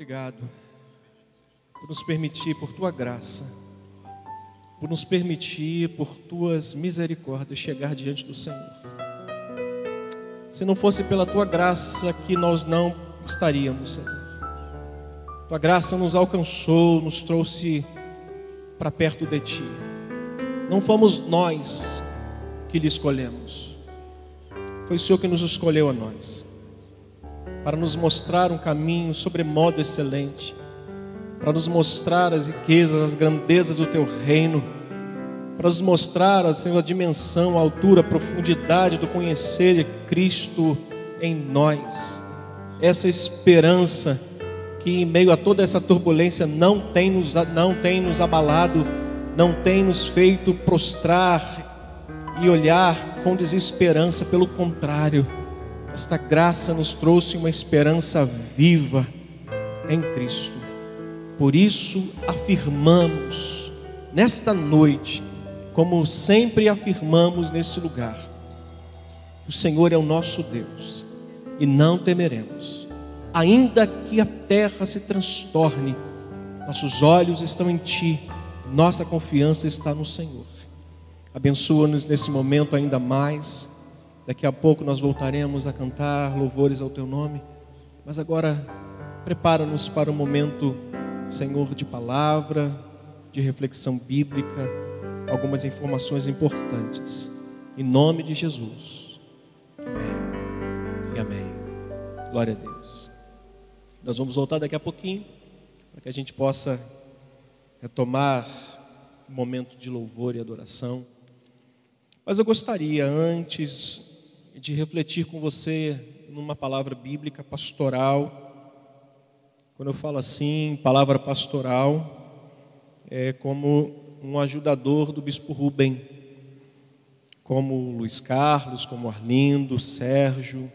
Obrigado por nos permitir, por tua graça, por nos permitir, por tuas misericórdias, chegar diante do Senhor. Se não fosse pela tua graça, que nós não estaríamos, Senhor. Tua graça nos alcançou, nos trouxe para perto de ti. Não fomos nós que lhe escolhemos, foi o Senhor que nos escolheu a nós, para nos mostrar um caminho sobremodo excelente, para nos mostrar as riquezas, as grandezas do teu reino, para nos mostrar, Senhor, a dimensão, a altura, a profundidade do conhecer de Cristo em nós. Essa esperança que em meio a toda essa turbulência não tem nos, não tem nos abalado, não tem nos feito prostrar e olhar com desesperança, pelo contrário, esta graça nos trouxe uma esperança viva em Cristo. Por isso afirmamos nesta noite, como sempre afirmamos nesse lugar, o Senhor é o nosso Deus e não temeremos, ainda que a terra se transtorne, nossos olhos estão em Ti, nossa confiança está no Senhor. Abençoa-nos nesse momento ainda mais. Daqui a pouco nós voltaremos a cantar louvores ao Teu nome, mas agora prepara-nos para o momento Senhor, de palavra, de reflexão bíblica, algumas informações importantes. Em nome de Jesus. Amém. E amém. Glória a Deus. Nós vamos voltar daqui a pouquinho, para que a gente possa retomar o momento de louvor e adoração. Mas eu gostaria, antes de refletir com você numa palavra bíblica pastoral, quando eu falo assim, palavra pastoral, é como um ajudador do bispo Rubem, como Luiz Carlos, como Arlindo, Sérgio,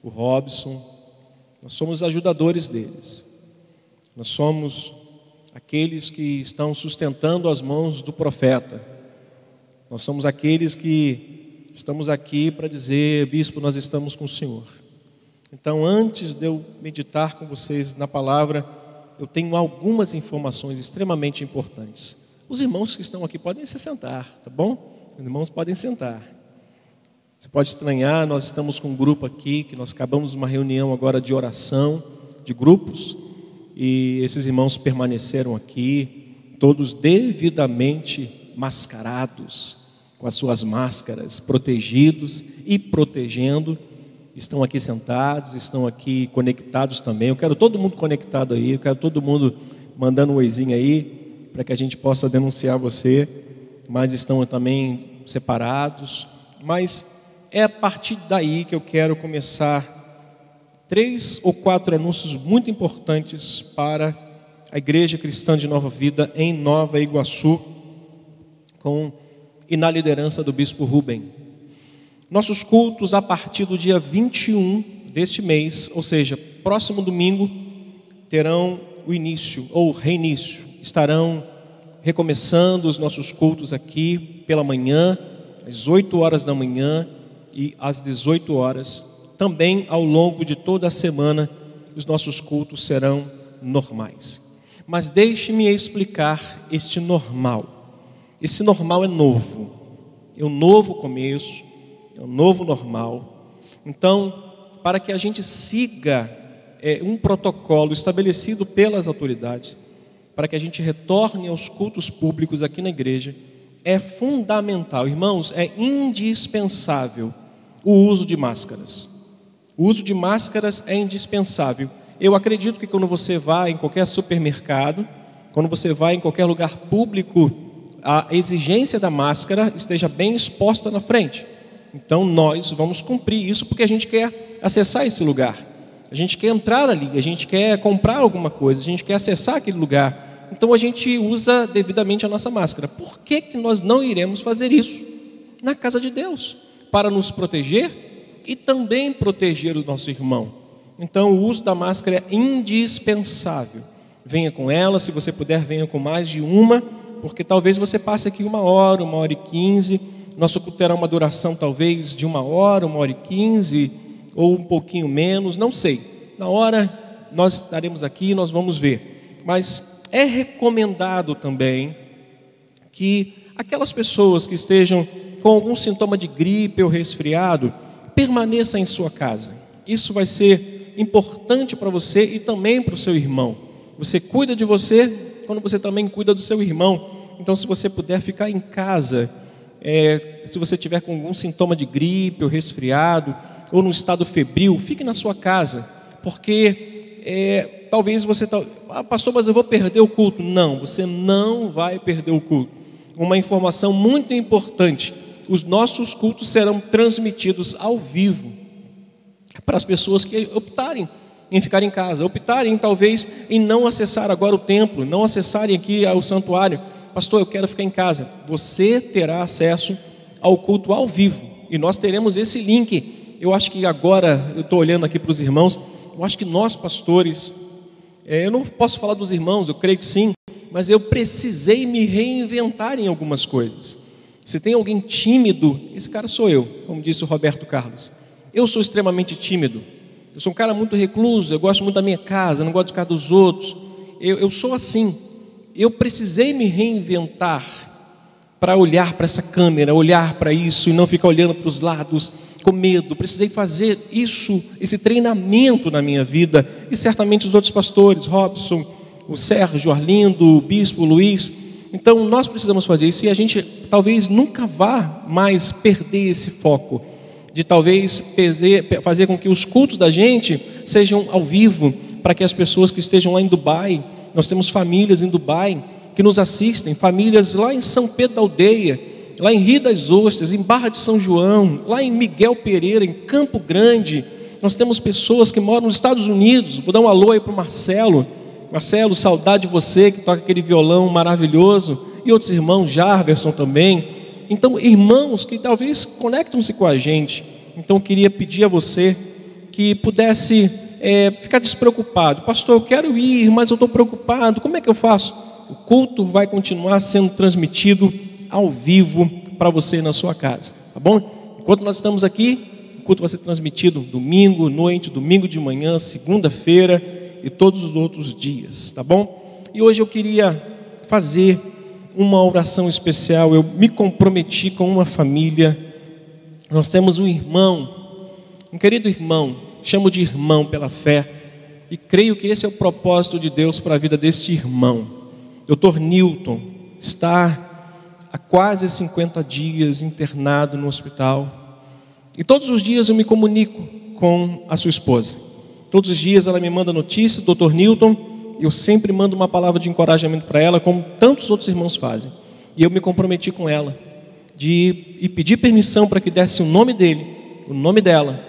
o Robson. Nós somos ajudadores deles. Nós somos aqueles que estão sustentando as mãos do profeta. Nós somos aqueles que estamos aqui para dizer, bispo, nós estamos com o Senhor. Então, antes de eu meditar com vocês na palavra, eu tenho algumas informações extremamente importantes. Os irmãos que estão aqui podem se sentar, tá bom? Os irmãos podem sentar. Você pode estranhar, nós estamos com um grupo aqui, que nós acabamos uma reunião agora de oração, de grupos, e esses irmãos permaneceram aqui, todos devidamente mascarados, com as suas máscaras, protegidos e protegendo estão aqui sentados, estão aqui conectados também. Eu quero todo mundo conectado aí, eu quero todo mundo mandando um oizinho aí, para que a gente possa denunciar você, mas estão também separados. Mas é a partir daí que eu quero começar três ou quatro anúncios muito importantes para a Igreja Cristã de Nova Vida em Nova Iguaçu, com e na liderança do Bispo Rubem. Nossos cultos a partir do dia 21 deste mês, ou seja, próximo domingo, terão o início ou reinício. Estarão recomeçando os nossos cultos aqui pela manhã, às 8 horas da manhã e às 18 horas. Também ao longo de toda a semana, os nossos cultos serão normais. Mas deixe-me explicar este normal. Esse normal é novo, é um novo começo, é um novo normal. Então, para que a gente siga é, um protocolo estabelecido pelas autoridades, para que a gente retorne aos cultos públicos aqui na igreja, é fundamental, irmãos, é indispensável o uso de máscaras. O uso de máscaras é indispensável. Eu acredito que quando você vai em qualquer supermercado, quando você vai em qualquer lugar público, a exigência da máscara esteja bem exposta na frente. Então nós vamos cumprir isso porque a gente quer acessar esse lugar. A gente quer entrar ali, a gente quer comprar alguma coisa, a gente quer acessar aquele lugar. Então a gente usa devidamente a nossa máscara. Por que, que nós não iremos fazer isso na casa de Deus? Para nos proteger e também proteger o nosso irmão. Então o uso da máscara é indispensável. Venha com ela, se você puder, venha com mais de uma, porque talvez você passe aqui uma hora, uma hora e quinze nosso culto terá uma duração talvez de uma hora, uma hora e quinze, ou um pouquinho menos, não sei. Na hora nós estaremos aqui e nós vamos ver. Mas é recomendado também que aquelas pessoas que estejam com algum sintoma de gripe ou resfriado, permaneça em sua casa. Isso vai ser importante para você e também para o seu irmão. Você cuida de você quando você também cuida do seu irmão. Então, se você puder ficar em casa, é, se você tiver com algum sintoma de gripe ou resfriado, ou num estado febril, fique na sua casa, porque é, talvez você, ah, pastor, mas eu vou perder o culto. Não, você não vai perder o culto. Uma informação muito importante: os nossos cultos serão transmitidos ao vivo para as pessoas que optarem em ficar em casa, optarem talvez em não acessar agora o templo, não acessarem aqui ao santuário. Pastor, eu quero ficar em casa. Você terá acesso ao culto ao vivo e nós teremos esse link eu acho que agora, eu estou olhando aqui para os irmãos, eu acho que nós, pastores, é, eu não posso falar dos irmãos, eu creio que sim, mas eu precisei me reinventar em algumas coisas. Se tem alguém tímido, esse cara sou eu, como disse o Roberto Carlos. Eu sou extremamente tímido. Eu sou um cara muito recluso, eu gosto muito da minha casa, não gosto de ficar dos outros. Eu, eu sou assim. Eu precisei me reinventar para olhar para essa câmera, olhar para isso e não ficar olhando para os lados com medo, precisei fazer isso, esse treinamento na minha vida, e certamente os outros pastores, Robson, o Sérgio, Arlindo, o Bispo, o Luiz. Então nós precisamos fazer isso e a gente talvez nunca vá mais perder esse foco, de talvez fazer com que os cultos da gente sejam ao vivo, para que as pessoas que estejam lá em Dubai, nós temos famílias em Dubai que nos assistem, famílias lá em São Pedro da Aldeia, lá em Rio das Ostras, em Barra de São João, lá em Miguel Pereira, em Campo Grande. Nós temos pessoas que moram nos Estados Unidos. Vou dar um alô aí para o Marcelo. Marcelo, saudade de você que toca aquele violão maravilhoso. E outros irmãos, Jarverson também. Então, irmãos que talvez conectam-se com a gente. Então, eu queria pedir a você que pudesse é, ficar despreocupado. Pastor, eu quero ir, mas eu estou preocupado. Como é que eu faço? O culto vai continuar sendo transmitido ao vivo para você na sua casa, tá bom? Enquanto nós estamos aqui, o culto vai ser transmitido domingo, noite, domingo de manhã, segunda-feira e todos os outros dias, tá bom? E hoje eu queria fazer uma oração especial. Eu me comprometi com uma família. Nós temos um irmão, um querido irmão, chamo de irmão pela fé, e creio que esse é o propósito de Deus para a vida deste irmão. Doutor Newton está há quase 50 dias internado no hospital. E todos os dias eu me comunico com a sua esposa. Todos os dias ela me manda notícia, doutor Newton, eu sempre mando uma palavra de encorajamento para ela, como tantos outros irmãos fazem. E eu me comprometi com ela de e pedir permissão para que desse o nome dele, o nome dela,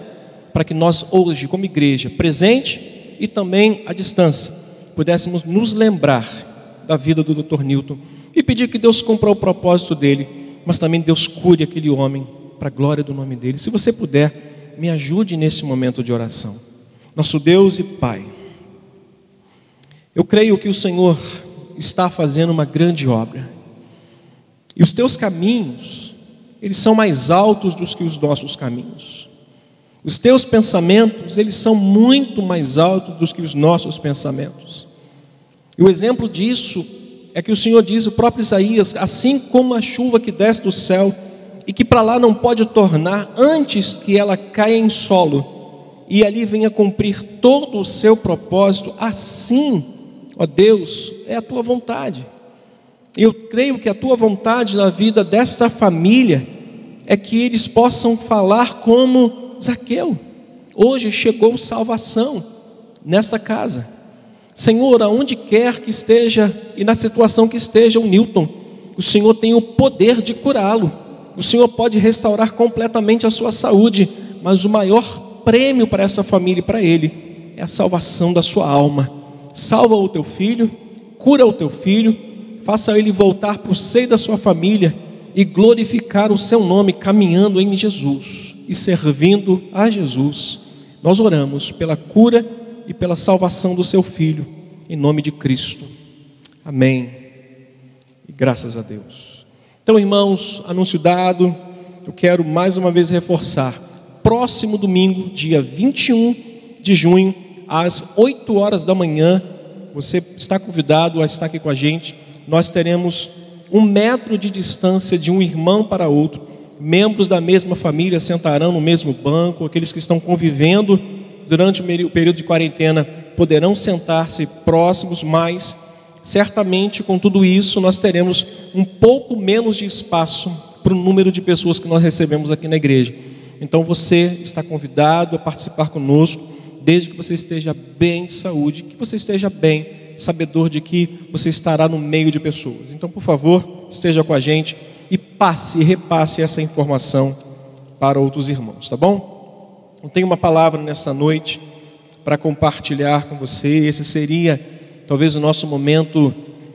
para que nós hoje, como igreja, presente e também à distância, pudéssemos nos lembrar da vida do Dr. Newton e pedir que Deus cumpra o propósito dele, mas também Deus cure aquele homem para a glória do nome dele. Se você puder, me ajude nesse momento de oração. Nosso Deus e Pai, eu creio que o Senhor está fazendo uma grande obra. E os teus caminhos, eles são mais altos do que os nossos caminhos. Os teus pensamentos, eles são muito mais altos do que os nossos pensamentos. E o exemplo disso é que o Senhor diz, o próprio Isaías, assim como a chuva que desce do céu e que para lá não pode tornar antes que ela caia em solo e ali venha cumprir todo o seu propósito, assim, ó Deus, é a tua vontade. Eu creio que a tua vontade na vida desta família é que eles possam falar como Zaqueu. Hoje chegou salvação nesta casa. Senhor, aonde quer que esteja e na situação que esteja o Newton, o Senhor tem o poder de curá-lo. O Senhor pode restaurar completamente a sua saúde, mas o maior prêmio para essa família e para ele é a salvação da sua alma. Salva o teu filho, cura o teu filho, faça ele voltar o seio da sua família e glorificar o seu nome caminhando em Jesus e servindo a Jesus. Nós oramos pela cura e pela salvação do seu filho, em nome de Cristo. Amém. E graças a Deus. Então, irmãos, anúncio dado, eu quero mais uma vez reforçar. Próximo domingo, dia 21 de junho, às 8 horas da manhã, você está convidado a estar aqui com a gente. Nós teremos um metro de distância de um irmão para outro. Membros da mesma família sentarão no mesmo banco, aqueles que estão convivendo durante o período de quarentena poderão sentar-se próximos, mas certamente com tudo isso nós teremos um pouco menos de espaço para o número de pessoas que nós recebemos aqui na igreja. Então você está convidado a participar conosco, desde que você esteja bem de saúde, que você esteja bem, sabedor de que você estará no meio de pessoas. Então, por favor, esteja com a gente e passe, repasse essa informação para outros irmãos, tá bom? Eu tenho uma palavra nessa noite para compartilhar com você. Esse seria talvez o nosso momento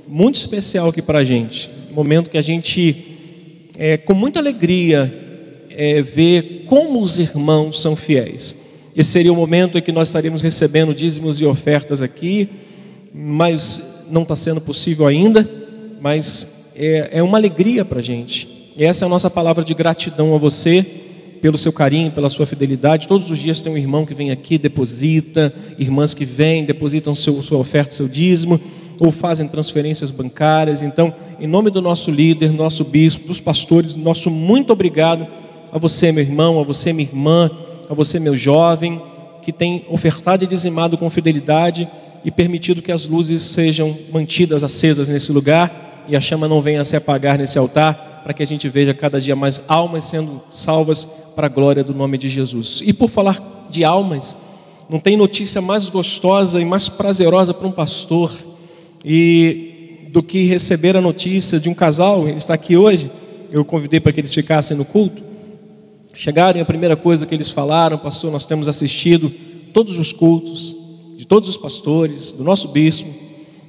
muito especial aqui para a gente, momento que a gente é, com muita alegria é, ver como os irmãos são fiéis. Esse seria o momento em que nós estaríamos recebendo dízimos e ofertas aqui, mas não está sendo possível ainda, mas é, é uma alegria para a gente. E essa é a nossa palavra de gratidão a você, pelo seu carinho, pela sua fidelidade. Todos os dias tem um irmão que vem aqui, deposita, irmãs que vêm, depositam seu, sua oferta, seu dízimo ou fazem transferências bancárias. Então, em nome do nosso líder, nosso bispo, dos pastores, nosso muito obrigado a você, meu irmão, a você, minha irmã, a você, meu jovem, que tem ofertado e dizimado com fidelidade e permitido que as luzes sejam mantidas acesas nesse lugar e a chama não venha a se apagar nesse altar, para que a gente veja cada dia mais almas sendo salvas para a glória do nome de Jesus. E por falar de almas, não tem notícia mais gostosa e mais prazerosa para um pastor e do que receber a notícia de um casal está aqui hoje. Eu convidei para que eles ficassem no culto. Chegaram e a primeira coisa que eles falaram, pastor, nós temos assistido todos os cultos de todos os pastores, do nosso bispo,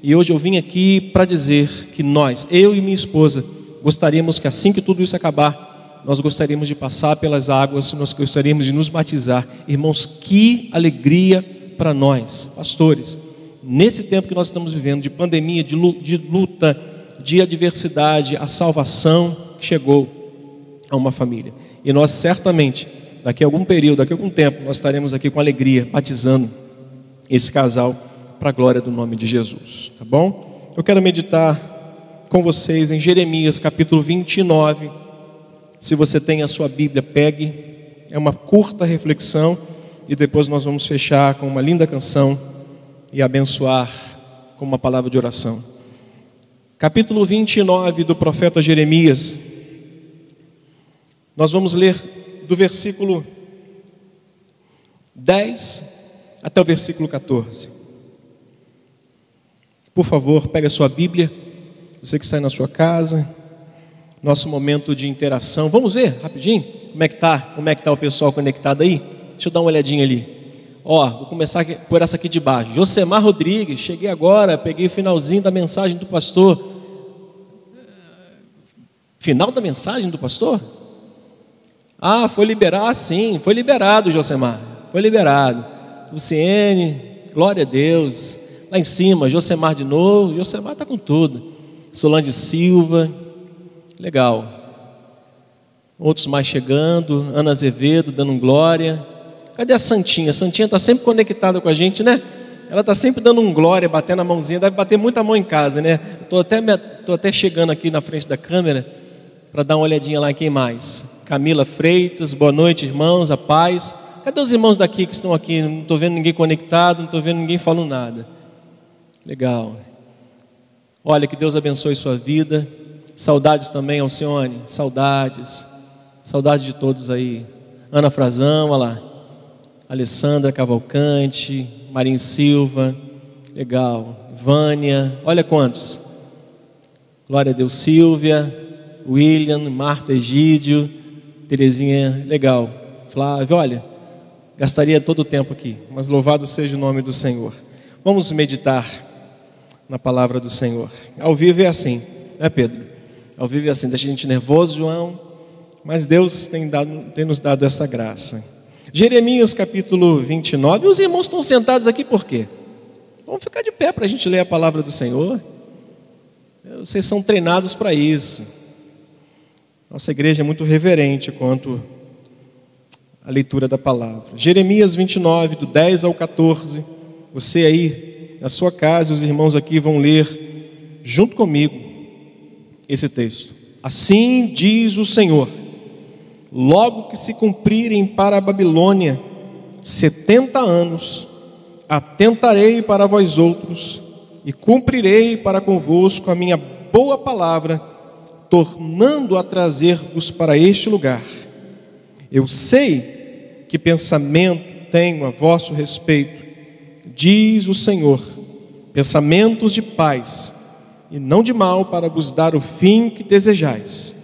e hoje eu vim aqui para dizer que nós, eu e minha esposa, gostaríamos que assim que tudo isso acabar, nós gostaríamos de passar pelas águas, nós gostaríamos de nos batizar. Irmãos, que alegria para nós, pastores nesse tempo que nós estamos vivendo, de pandemia, de luta, de adversidade, a salvação chegou a uma família. E nós certamente, daqui a algum período, daqui a algum tempo, nós estaremos aqui com alegria, batizando esse casal para a glória do nome de Jesus. Tá bom? Eu quero meditar com vocês em Jeremias capítulo 29. Se você tem a sua Bíblia, pegue. É uma curta reflexão e depois nós vamos fechar com uma linda canção e abençoar com uma palavra de oração. Capítulo 29 do profeta Jeremias. Nós vamos ler do versículo 10 até o versículo 14. Por favor, pegue a sua Bíblia, você que está aí na sua casa, nosso momento de interação. Vamos ver rapidinho como é que tá, como é que tá o pessoal conectado aí? Deixa eu dar uma olhadinha ali. Ó, vou começar por essa aqui de baixo. Josemar Rodrigues, cheguei agora, peguei o finalzinho da mensagem do pastor. Final da mensagem do pastor? Ah, foi liberar, sim, foi liberado, Josemar. Foi liberado. Luciene, glória a Deus. Lá em cima, Josemar de novo. Josemar está com tudo. Solange Silva, legal. Outros mais chegando. Ana Azevedo dando glória. Cadê a Santinha? A Santinha está sempre conectada com a gente, né? Ela está sempre dando um glória, batendo a mãozinha. Deve bater muita mão em casa, né? Estou até, tô até chegando aqui na frente da câmera para dar uma olhadinha lá quem mais. Camila Freitas, boa noite, irmãos, a paz. Cadê os irmãos daqui que estão aqui? Não estou vendo ninguém conectado, não estou vendo ninguém falando nada. Legal. Olha, que Deus abençoe sua vida. Saudades também, Alcione. Saudades. Saudades de todos aí. Ana Frazão, olha lá. Alessandra Cavalcante, Marinho Silva, legal, Vânia, olha quantos. Glória a Deus, Silvia, William, Marta Egídio, Terezinha, legal. Flávio, olha, gastaria todo o tempo aqui, mas louvado seja o nome do Senhor. Vamos meditar na palavra do Senhor. Ao vivo é assim, né, Pedro? Ao vivo é assim, deixa a gente nervoso, João, mas Deus tem, dado, tem nos dado essa graça. Jeremias capítulo 29. Os irmãos estão sentados aqui por quê? Vamos ficar de pé para a gente ler a palavra do Senhor. Vocês são treinados para isso. Nossa igreja é muito reverente quanto à leitura da palavra. Jeremias 29, do 10 ao 14, Você aí, na sua casa, os irmãos aqui vão ler junto comigo esse texto. Assim diz o Senhor: logo que se cumprirem para a Babilônia setenta anos, atentarei para vós outros e cumprirei para convosco a minha boa palavra, tornando a trazer-vos para este lugar. Eu sei que pensamento tenho a vosso respeito, diz o Senhor, pensamentos de paz e não de mal, para vos dar o fim que desejais.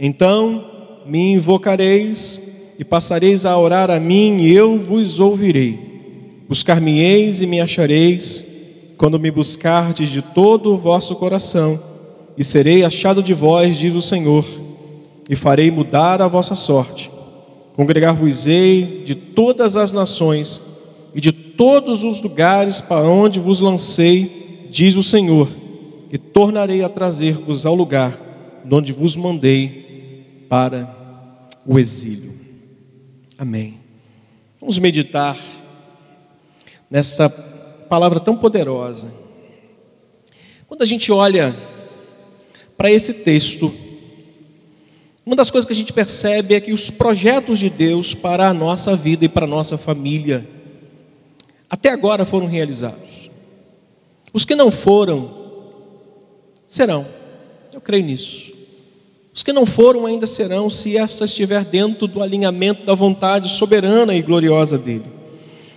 Então me invocareis e passareis a orar a mim, e eu vos ouvirei. Buscar-me-eis e me achareis, quando me buscardes de todo o vosso coração, e serei achado de vós, diz o Senhor, e farei mudar a vossa sorte. Congregar-vos-ei de todas as nações e de todos os lugares para onde vos lancei, diz o Senhor, e tornarei a trazer-vos ao lugar onde vos mandei para o exílio. Amém. Vamos meditar nesta palavra tão poderosa. Quando a gente olha para esse texto, uma das coisas que a gente percebe é que os projetos de Deus para a nossa vida e para a nossa família até agora foram realizados. Os que não foram serão. Eu creio nisso. Os que não foram ainda serão, se essa estiver dentro do alinhamento da vontade soberana e gloriosa dele.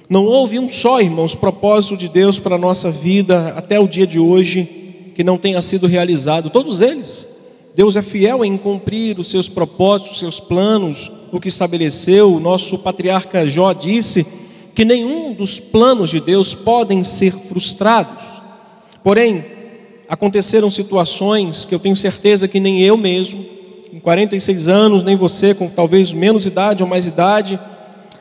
Não houve um só, irmãos, propósito de Deus para a nossa vida até o dia de hoje que não tenha sido realizado. Todos eles. Deus é fiel em cumprir os seus propósitos, os seus planos, o que estabeleceu. O nosso patriarca Jó disse que nenhum dos planos de Deus podem ser frustrados. Porém, aconteceram situações que eu tenho certeza que nem eu mesmo, com 46 anos, nem você, com talvez menos idade ou mais idade,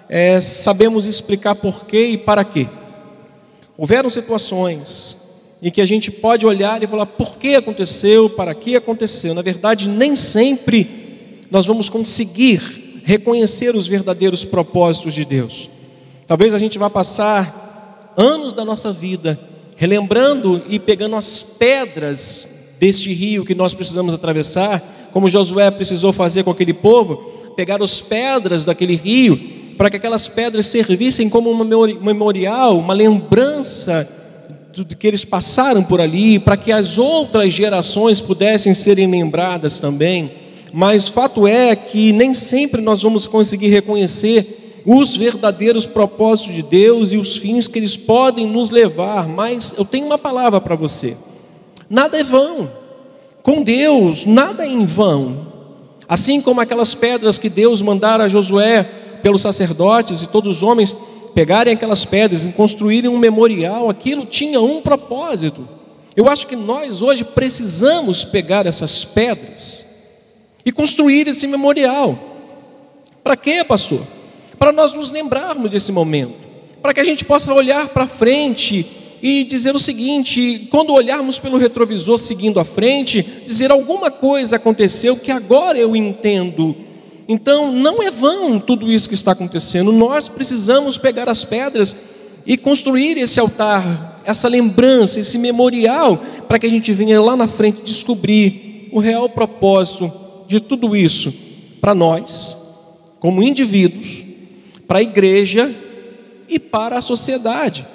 é, sabemos explicar por quê e para quê. Houveram situações em que a gente pode olhar e falar por que aconteceu, para que aconteceu. Na verdade, nem sempre nós vamos conseguir reconhecer os verdadeiros propósitos de Deus. Talvez a gente vá passar anos da nossa vida relembrando e pegando as pedras deste rio que nós precisamos atravessar, como Josué precisou fazer com aquele povo, pegar as pedras daquele rio, para que aquelas pedras servissem como um memorial, uma lembrança do que eles passaram por ali, para que as outras gerações pudessem serem lembradas também. Mas fato é que nem sempre nós vamos conseguir reconhecer os verdadeiros propósitos de Deus e os fins que eles podem nos levar, mas eu tenho uma palavra para você: nada é vão, com Deus nada é em vão, assim como aquelas pedras que Deus mandara a Josué pelos sacerdotes e todos os homens pegarem aquelas pedras e construírem um memorial, aquilo tinha um propósito. Eu acho que nós hoje precisamos pegar essas pedras e construir esse memorial. Para quê, pastor? para nós nos lembrarmos desse momento, para que a gente possa olhar para frente e dizer o seguinte: quando olharmos pelo retrovisor seguindo à frente, dizer alguma coisa aconteceu que agora eu entendo. Então, não é vão tudo isso que está acontecendo, nós precisamos pegar as pedras e construir esse altar, essa lembrança, esse memorial, para que a gente venha lá na frente descobrir o real propósito de tudo isso para nós, como indivíduos, para a igreja e para a sociedade.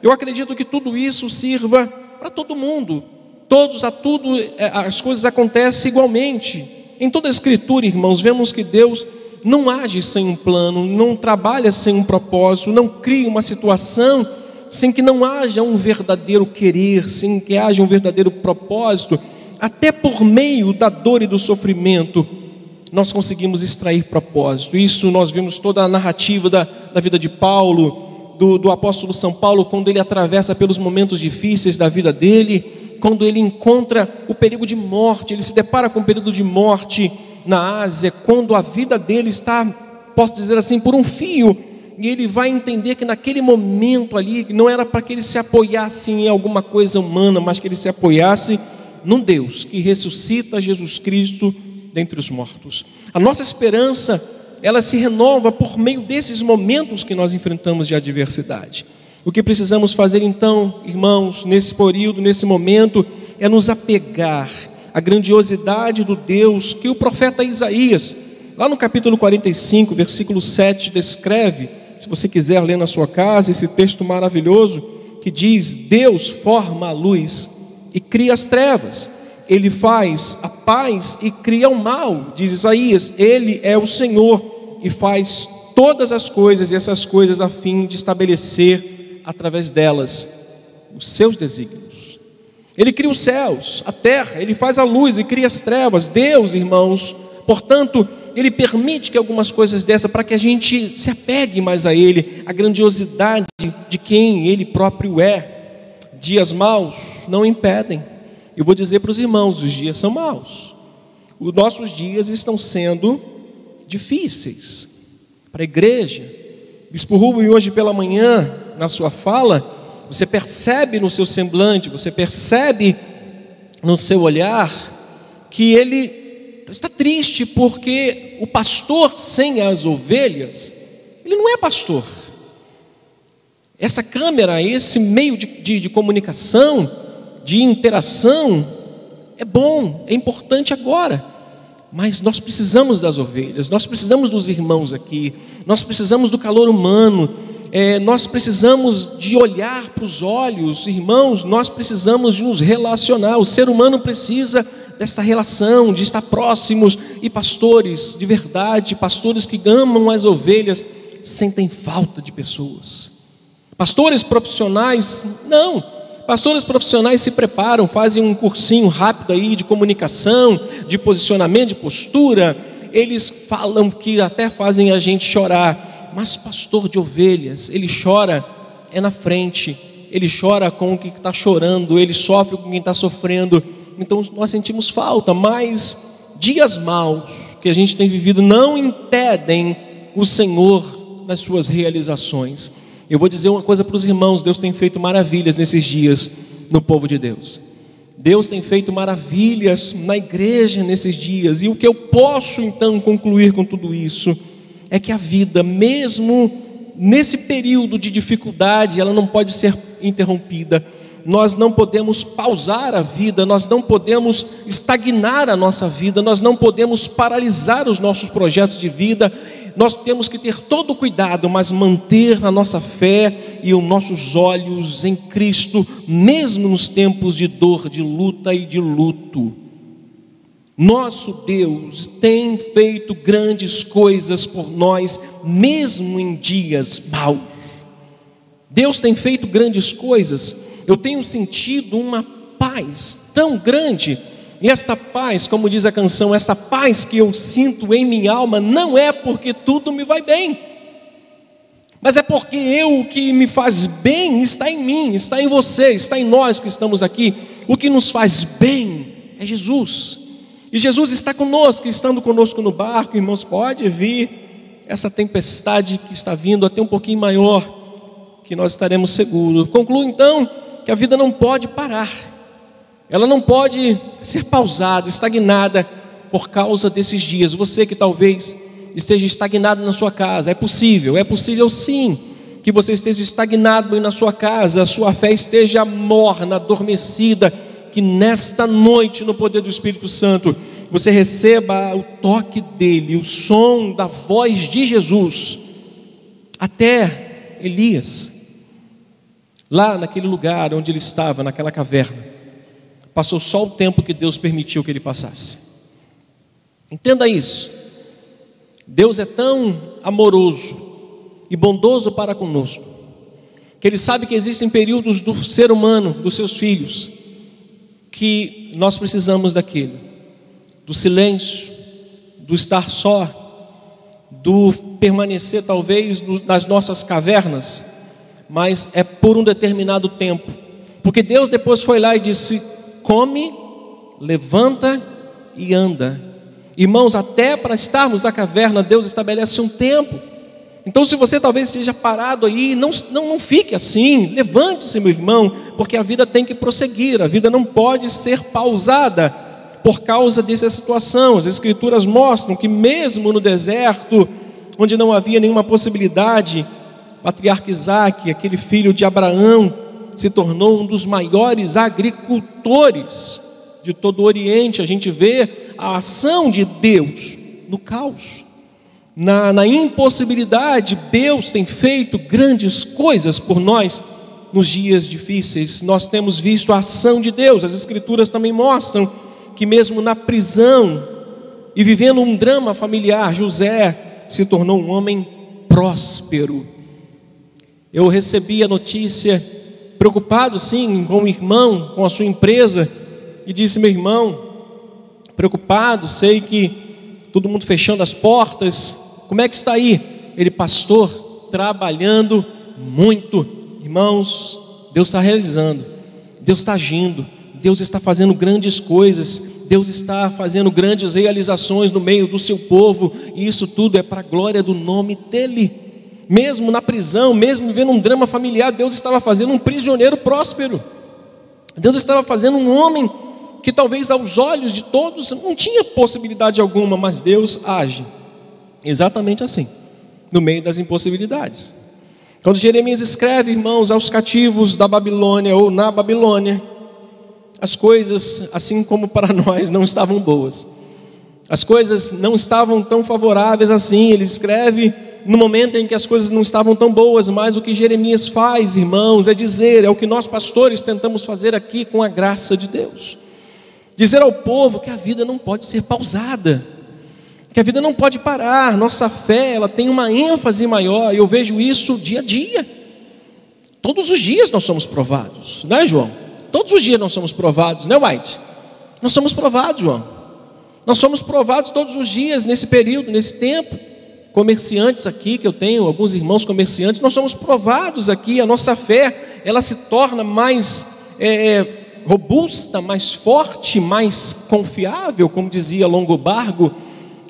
Eu acredito que tudo isso sirva para todo mundo. Todos a tudo é, as coisas acontecem igualmente. Em toda a escritura, irmãos, vemos que Deus não age sem um plano, não trabalha sem um propósito, não cria uma situação sem que não haja um verdadeiro querer, sem que haja um verdadeiro propósito, até por meio da dor e do sofrimento nós conseguimos extrair propósito. Isso nós vimos toda a narrativa da, da vida de Paulo, do, do apóstolo São Paulo, quando ele atravessa pelos momentos difíceis da vida dele, quando ele encontra o perigo de morte, ele se depara com o período de morte na Ásia, quando a vida dele está, posso dizer assim, por um fio, e ele vai entender que naquele momento ali, não era para que ele se apoiasse em alguma coisa humana, mas que ele se apoiasse num Deus que ressuscita Jesus Cristo dentre os mortos. A nossa esperança, ela se renova por meio desses momentos que nós enfrentamos de adversidade. O que precisamos fazer então, irmãos, nesse período, nesse momento, é nos apegar à grandiosidade do Deus que o profeta Isaías, lá no capítulo 45, versículo 7, descreve. Se você quiser ler na sua casa esse texto maravilhoso que diz: Deus forma a luz e cria as trevas. Ele faz a paz e cria o mal, diz Isaías. Ele é o Senhor e faz todas as coisas e essas coisas a fim de estabelecer através delas os seus desígnios. Ele cria os céus, a terra, ele faz a luz e cria as trevas. Deus, irmãos, portanto, ele permite que algumas coisas dessas para que a gente se apegue mais a ele, a grandiosidade de quem ele próprio é. Dias maus não impedem. Eu vou dizer para os irmãos, os dias são maus. Os nossos dias estão sendo difíceis para a igreja. Bispo Rubem, hoje pela manhã, na sua fala, você percebe no seu semblante, você percebe no seu olhar, que ele está triste porque o pastor sem as ovelhas, ele não é pastor. Essa câmera, esse meio de, de, de comunicação, de interação, é bom, é importante agora. Mas nós precisamos das ovelhas, nós precisamos dos irmãos aqui, nós precisamos do calor humano, é, nós precisamos de olhar para os olhos, irmãos, nós precisamos de nos relacionar. O ser humano precisa desta relação, de estar próximos, e pastores de verdade, pastores que amam as ovelhas, sentem falta de pessoas. Pastores profissionais, não, Pastores profissionais se preparam, fazem um cursinho rápido aí de comunicação, de posicionamento, de postura. Eles falam que até fazem a gente chorar. Mas pastor de ovelhas, ele chora é na frente. Ele chora com o que está chorando, ele sofre com quem está sofrendo. Então nós sentimos falta, mas dias maus que a gente tem vivido não impedem o Senhor nas suas realizações. Eu vou dizer uma coisa para os irmãos: Deus tem feito maravilhas nesses dias no povo de Deus. Deus tem feito maravilhas na igreja nesses dias, e o que eu posso então concluir com tudo isso é que a vida, mesmo nesse período de dificuldade, ela não pode ser interrompida. Nós não podemos pausar a vida, nós não podemos estagnar a nossa vida, nós não podemos paralisar os nossos projetos de vida nós temos que ter todo o cuidado, mas manter a nossa fé e os nossos olhos em Cristo, mesmo nos tempos de dor, de luta e de luto. Nosso Deus tem feito grandes coisas por nós, mesmo em dias maus. Deus tem feito grandes coisas. Eu tenho sentido uma paz tão grande e esta paz, como diz a canção, essa paz que eu sinto em minha alma, não é porque tudo me vai bem, mas é porque eu, o que me faz bem, está em mim, está em você, está em nós que estamos aqui. O que nos faz bem é Jesus. E Jesus está conosco, estando conosco no barco, irmãos, pode vir essa tempestade que está vindo até um pouquinho maior, que nós estaremos seguros. Concluo então que a vida não pode parar. Ela não pode ser pausada, estagnada por causa desses dias. Você que talvez esteja estagnado na sua casa, é possível, é possível sim que você esteja estagnado na sua casa, a sua fé esteja morna, adormecida, que nesta noite, no poder do Espírito Santo, você receba o toque dele, o som da voz de Jesus. Até Elias, lá naquele lugar onde ele estava, naquela caverna, passou só o tempo que Deus permitiu que ele passasse. Entenda isso. Deus é tão amoroso e bondoso para conosco, que Ele sabe que existem períodos do ser humano, dos seus filhos, que nós precisamos daquele, do silêncio, do estar só, do permanecer talvez nas nossas cavernas, mas é por um determinado tempo, porque Deus depois foi lá e disse: come, levanta e anda. Irmãos, até para estarmos na caverna, Deus estabelece um tempo. Então, se você talvez esteja parado aí, não, não, não fique assim, levante-se, meu irmão, porque a vida tem que prosseguir, a vida não pode ser pausada por causa dessa situação. As Escrituras mostram que, mesmo no deserto, onde não havia nenhuma possibilidade patriarca Isaac, aquele filho de Abraão, se tornou um dos maiores agricultores de todo o Oriente. A gente vê a ação de Deus no caos, na, na impossibilidade. Deus tem feito grandes coisas por nós nos dias difíceis. Nós temos visto a ação de Deus. As Escrituras também mostram que, mesmo na prisão e vivendo um drama familiar, José se tornou um homem próspero. Eu recebi a notícia, preocupado sim com o irmão, com a sua empresa, e disse: Meu irmão, preocupado, sei que todo mundo fechando as portas, como é que está aí? Ele, pastor, trabalhando muito, irmãos, Deus está realizando, Deus está agindo, Deus está fazendo grandes coisas, Deus está fazendo grandes realizações no meio do seu povo, e isso tudo é para a glória do nome dEle. Mesmo na prisão, mesmo vivendo um drama familiar, Deus estava fazendo um prisioneiro próspero. Deus estava fazendo um homem que talvez aos olhos de todos não tinha possibilidade alguma, mas Deus age exatamente assim, no meio das impossibilidades. Quando Jeremias escreve, irmãos, aos cativos da Babilônia ou na Babilônia, as coisas, assim como para nós, não estavam boas. As coisas não estavam tão favoráveis assim. Ele escreve no momento em que as coisas não estavam tão boas, mas o que Jeremias faz, irmãos, é dizer, é o que nós pastores tentamos fazer aqui com a graça de Deus. Dizer ao povo que a vida não pode ser pausada, que a vida não pode parar. Nossa fé, ela tem uma ênfase maior. Eu vejo isso dia a dia. Todos os dias nós somos provados, não é, João? Todos os dias nós somos provados, né, White? Nós somos provados, João. Nós somos provados todos os dias nesse período, nesse tempo. Comerciantes aqui, que eu tenho alguns irmãos comerciantes, nós somos provados aqui. A nossa fé, ela se torna mais é, é robusta, mais forte, mais confiável, como dizia Longobargo,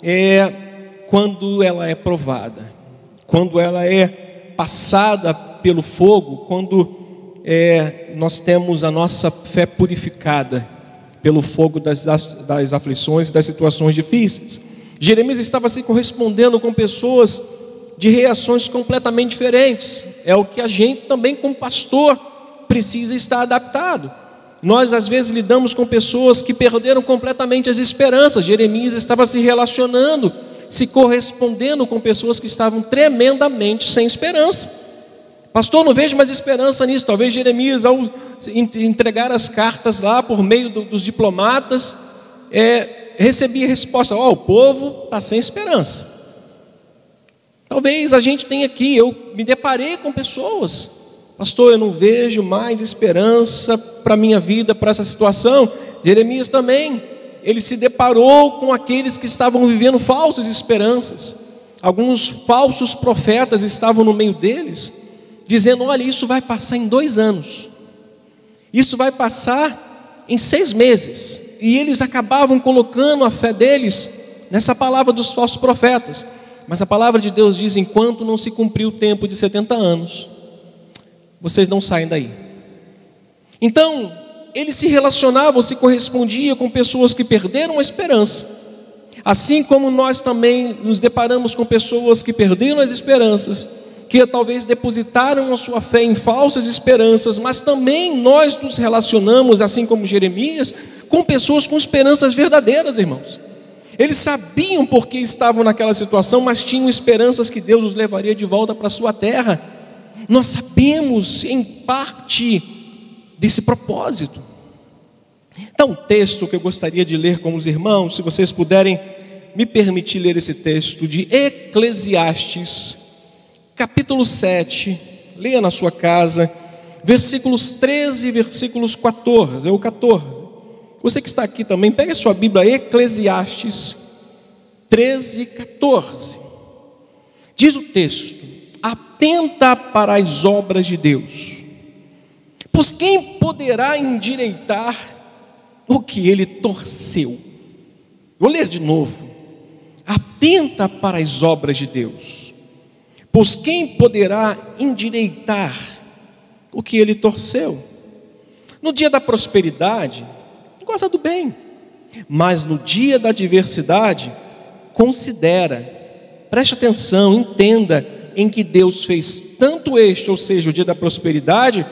é, quando ela é provada, quando ela é passada pelo fogo, quando é, nós temos a nossa fé purificada pelo fogo das, das aflições e das situações difíceis. Jeremias estava se correspondendo com pessoas de reações completamente diferentes. É o que a gente também, como pastor, precisa estar adaptado. Nós às vezes lidamos com pessoas que perderam completamente as esperanças. Jeremias estava se relacionando, se correspondendo com pessoas que estavam tremendamente sem esperança. Pastor, não vejo mais esperança nisso. Talvez Jeremias, ao entregar as cartas lá por meio do, dos diplomatas, é, recebia resposta: Ó, oh, o povo está sem esperança. Talvez a gente tenha aqui, eu me deparei com pessoas, pastor, eu não vejo mais esperança para a minha vida, para essa situação. Jeremias também, ele se deparou com aqueles que estavam vivendo falsas esperanças. Alguns falsos profetas estavam no meio deles dizendo: olha, isso vai passar em dois anos, isso vai passar em seis meses. E eles acabavam colocando a fé deles nessa palavra dos falsos profetas. Mas a palavra de Deus diz: enquanto não se cumpriu o tempo de 70 anos, vocês não saem daí. Então, ele se relacionava, se correspondia com pessoas que perderam a esperança. Assim como nós também nos deparamos com pessoas que perderam as esperanças que talvez depositaram a sua fé em falsas esperanças, mas também nós nos relacionamos, assim como Jeremias, com pessoas com esperanças verdadeiras, irmãos. Eles sabiam por que estavam naquela situação, mas tinham esperanças que Deus os levaria de volta para a sua terra. Nós sabemos, em parte, desse propósito. Então, um texto que eu gostaria de ler com os irmãos, se vocês puderem me permitir ler esse texto de Eclesiastes, capítulo 7, leia na sua casa, versículos 13 e versículos 14, ou 14. Você que está aqui também, pegue a sua Bíblia, Eclesiastes 13, 14. Diz o texto: Atenta para as obras de Deus, pois quem poderá endireitar o que ele torceu? Vou ler de novo. Atenta para as obras de Deus Pois quem poderá endireitar o que ele torceu? No dia da prosperidade, goza do bem, mas no dia da adversidade, considera, preste atenção, entenda em que Deus fez tanto este, ou seja, o dia da prosperidade,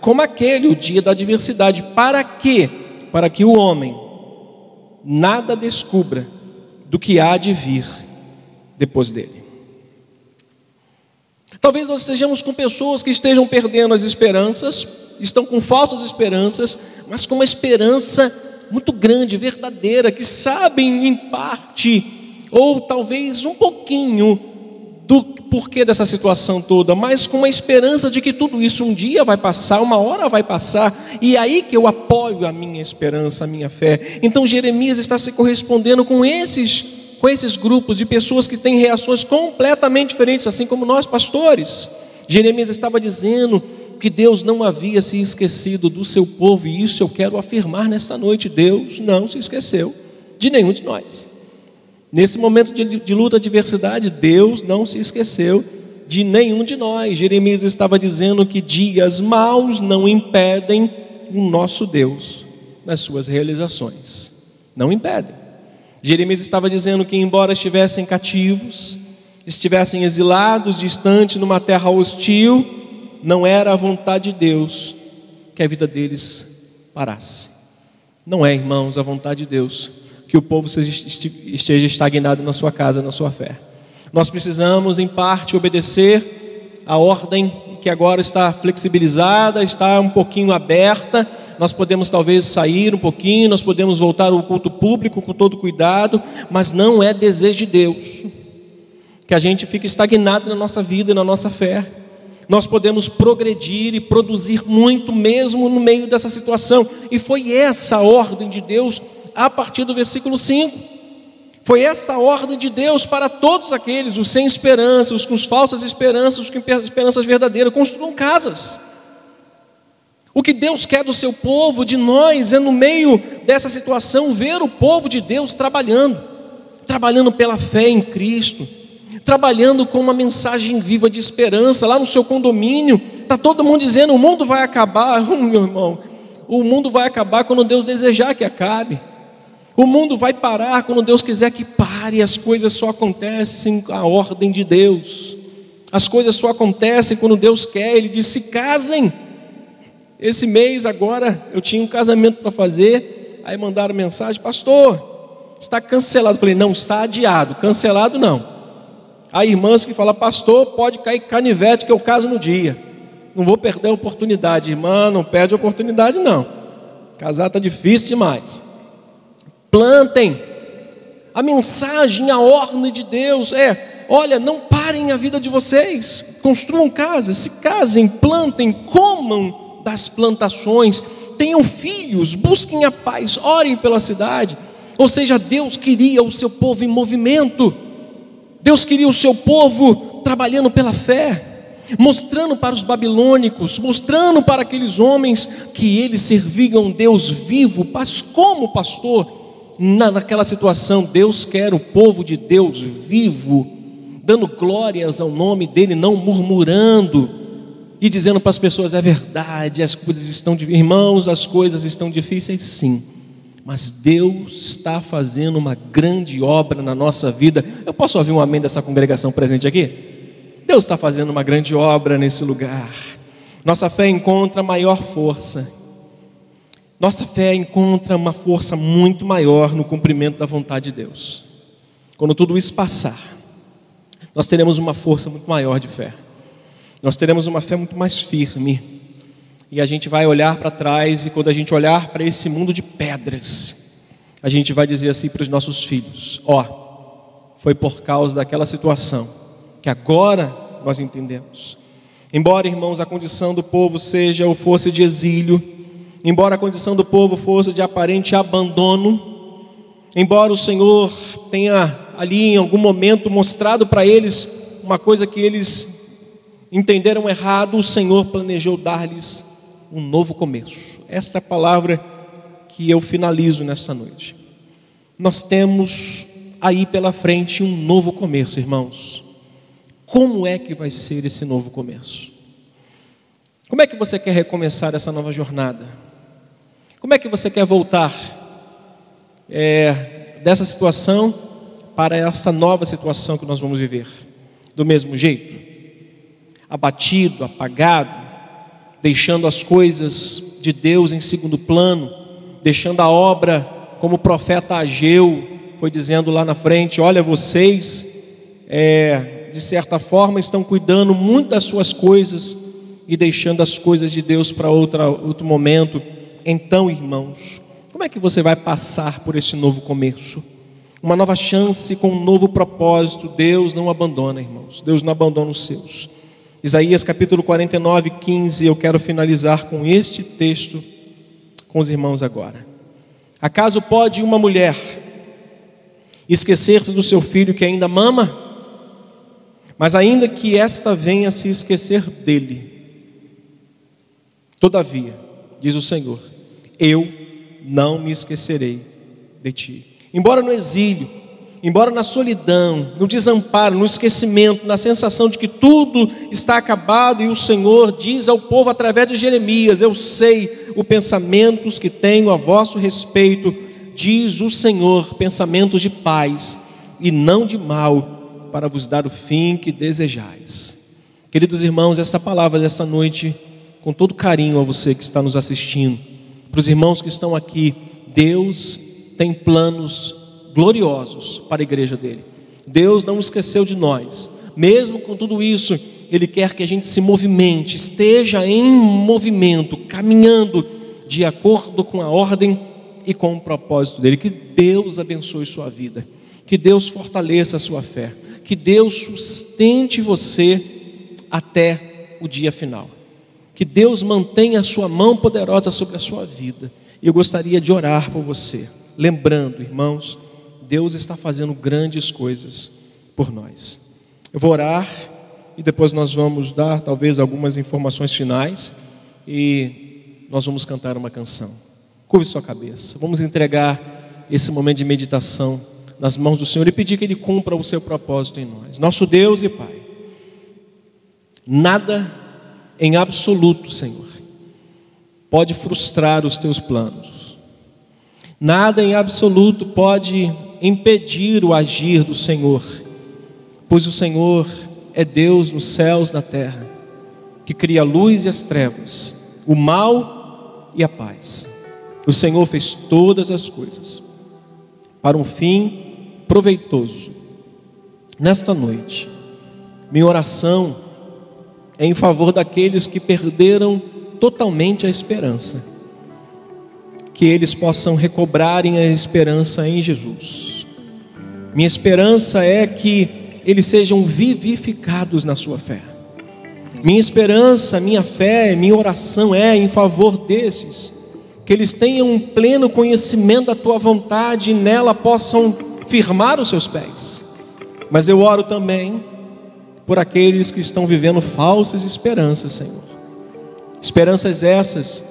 como aquele, o dia da adversidade. Para quê? Para que o homem nada descubra do que há de vir depois dele. Talvez nós estejamos com pessoas que estejam perdendo as esperanças, estão com falsas esperanças, mas com uma esperança muito grande, verdadeira, que sabem em parte, ou talvez um pouquinho, do porquê dessa situação toda, mas com a esperança de que tudo isso um dia vai passar, uma hora vai passar, e é aí que eu apoio a minha esperança, a minha fé. Então Jeremias está se correspondendo com esses com esses grupos de pessoas que têm reações completamente diferentes, assim como nós pastores. Jeremias estava dizendo que Deus não havia se esquecido do seu povo, e isso eu quero afirmar nesta noite: Deus não se esqueceu de nenhum de nós. Nesse momento de, de luta, adversidade, Deus não se esqueceu de nenhum de nós. Jeremias estava dizendo que dias maus não impedem o nosso Deus nas suas realizações. Não impedem. Jeremias estava dizendo que, embora estivessem cativos, estivessem exilados, distantes, numa terra hostil, não era a vontade de Deus que a vida deles parasse. Não é, irmãos, a vontade de Deus que o povo esteja estagnado na sua casa, na sua fé. Nós precisamos, em parte, obedecer a ordem que agora está flexibilizada, está um pouquinho aberta. Nós podemos talvez sair um pouquinho, nós podemos voltar ao culto público com todo cuidado, mas não é desejo de Deus que a gente fique estagnado na nossa vida e na nossa fé. Nós podemos progredir e produzir muito mesmo no meio dessa situação, e foi essa a ordem de Deus a partir do versículo 5. Foi essa a ordem de Deus para todos aqueles, os sem esperança, os com falsas esperanças, os com esperanças verdadeiras, construam casas. O que Deus quer do seu povo, de nós, é no meio dessa situação, ver o povo de Deus trabalhando, trabalhando pela fé em Cristo, trabalhando com uma mensagem viva de esperança. Lá no seu condomínio, está todo mundo dizendo: o mundo vai acabar. Meu irmão, o mundo vai acabar quando Deus desejar que acabe. O mundo vai parar quando Deus quiser que pare, as coisas só acontecem com a ordem de Deus. As coisas só acontecem quando Deus quer. Ele diz: se casem. Esse mês agora eu tinha um casamento para fazer, aí mandaram mensagem: Pastor, está cancelado. Eu falei: Não, está adiado. Cancelado não. Há irmãs que falam: Pastor, pode cair canivete que eu caso no dia. Não vou perder a oportunidade, irmã. Não perde a oportunidade, não. Casar está difícil demais plantem. A mensagem, a ordem de Deus é: olha, não parem a vida de vocês, construam casas, se casem, plantem, comam das plantações, tenham filhos, busquem a paz, orem pela cidade. Ou seja, Deus queria o seu povo em movimento, Deus queria o seu povo trabalhando pela fé, mostrando para os babilônicos, mostrando para aqueles homens que eles serviam um Deus vivo, mas como pastor? Naquela situação, Deus quer o povo de Deus vivo, dando glórias ao nome dEle, não murmurando e dizendo para as pessoas: é verdade, as coisas estão difíceis, irmãos, as coisas estão difíceis, sim, mas Deus está fazendo uma grande obra na nossa vida. Eu posso ouvir um amém dessa congregação presente aqui? Deus está fazendo uma grande obra nesse lugar. Nossa fé encontra maior força nossa fé encontra uma força muito maior no cumprimento da vontade de Deus. Quando tudo isso passar, nós teremos uma força muito maior de fé. Nós teremos uma fé muito mais firme. E a gente vai olhar para trás, e quando a gente olhar para esse mundo de pedras, a gente vai dizer assim para os nossos filhos: Ó, oh, foi por causa daquela situação que agora nós entendemos. Embora, irmãos, a condição do povo seja ou fosse de exílio, embora a condição do povo fosse de aparente abandono, embora o Senhor tenha ali em algum momento mostrado para eles uma coisa que eles entenderam errado, o Senhor planejou dar-lhes um novo começo. Essa é a palavra que eu finalizo nessa noite. Nós temos aí pela frente um novo começo, irmãos. Como é que vai ser esse novo começo? Como é que você quer recomeçar essa nova jornada? Como é que você quer voltar é, dessa situação para essa nova situação que nós vamos viver? Do mesmo jeito? abatido, apagado, deixando as coisas de Deus em segundo plano, deixando a obra como o profeta Ageu foi dizendo lá na frente: olha, vocês, é, de certa forma, estão cuidando muito das suas coisas e deixando as coisas de Deus para outro momento. Então, irmãos, como é que você vai passar por esse novo começo? Uma nova chance com um novo propósito. Deus não abandona, irmãos. Deus não abandona os seus. Isaías capítulo 49, 15. Eu quero finalizar com este texto com os irmãos agora. Acaso pode uma mulher esquecer-se do seu filho que ainda mama? Mas ainda que esta venha se esquecer dele, todavia, diz o Senhor, eu não me esquecerei de ti. Embora no exílio, embora na solidão, no desamparo, no esquecimento, na sensação de que tudo está acabado, e o Senhor diz ao povo através de Jeremias: Eu sei os pensamentos que tenho a vosso respeito, diz o Senhor, pensamentos de paz e não de mal, para vos dar o fim que desejais. Queridos irmãos, esta palavra desta noite, com todo carinho a você que está nos assistindo, para os irmãos que estão aqui, Deus tem planos gloriosos para a igreja dele. Deus não esqueceu de nós. Mesmo com tudo isso, ele quer que a gente se movimente, esteja em movimento, caminhando de acordo com a ordem e com o propósito dele. Que Deus abençoe sua vida, que Deus fortaleça a sua fé, que Deus sustente você até o dia final. Que Deus mantenha a sua mão poderosa sobre a sua vida. Eu gostaria de orar por você, lembrando, irmãos, Deus está fazendo grandes coisas por nós. Eu vou orar e depois nós vamos dar talvez algumas informações finais e nós vamos cantar uma canção. Curve sua cabeça. Vamos entregar esse momento de meditação nas mãos do Senhor e pedir que Ele cumpra o seu propósito em nós. Nosso Deus e Pai. Nada em absoluto, Senhor, pode frustrar os teus planos. Nada em absoluto pode impedir o agir do Senhor, pois o Senhor é Deus nos céus e na terra, que cria a luz e as trevas, o mal e a paz. O Senhor fez todas as coisas para um fim proveitoso. Nesta noite, minha oração é em favor daqueles que perderam totalmente a esperança, que eles possam recobrarem a esperança em Jesus minha esperança é que eles sejam vivificados na sua fé. Minha esperança, minha fé, minha oração é em favor desses, que eles tenham um pleno conhecimento da tua vontade e nela possam firmar os seus pés. Mas eu oro também por aqueles que estão vivendo falsas esperanças, Senhor. Esperanças essas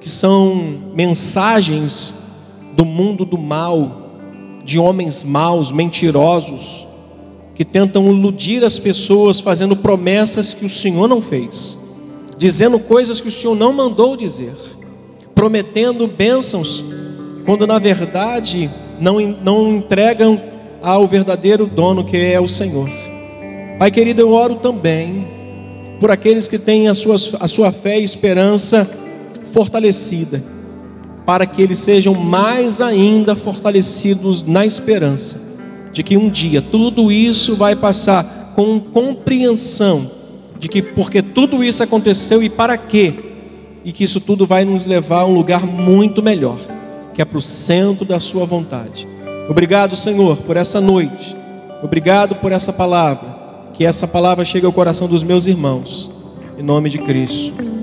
que são mensagens do mundo do mal, de homens maus, mentirosos, que tentam iludir as pessoas fazendo promessas que o Senhor não fez, dizendo coisas que o Senhor não mandou dizer, prometendo bênçãos, quando na verdade não, não entregam ao verdadeiro dono que é o Senhor. Pai querido, eu oro também por aqueles que têm a sua, a sua fé e esperança fortalecida para que eles sejam mais ainda fortalecidos na esperança de que um dia tudo isso vai passar com compreensão de que porque tudo isso aconteceu e para quê, e que isso tudo vai nos levar a um lugar muito melhor, que é para o centro da Sua vontade. Obrigado, Senhor, por essa noite. Obrigado por essa palavra. Que essa palavra chegue ao coração dos meus irmãos. Em nome de Cristo.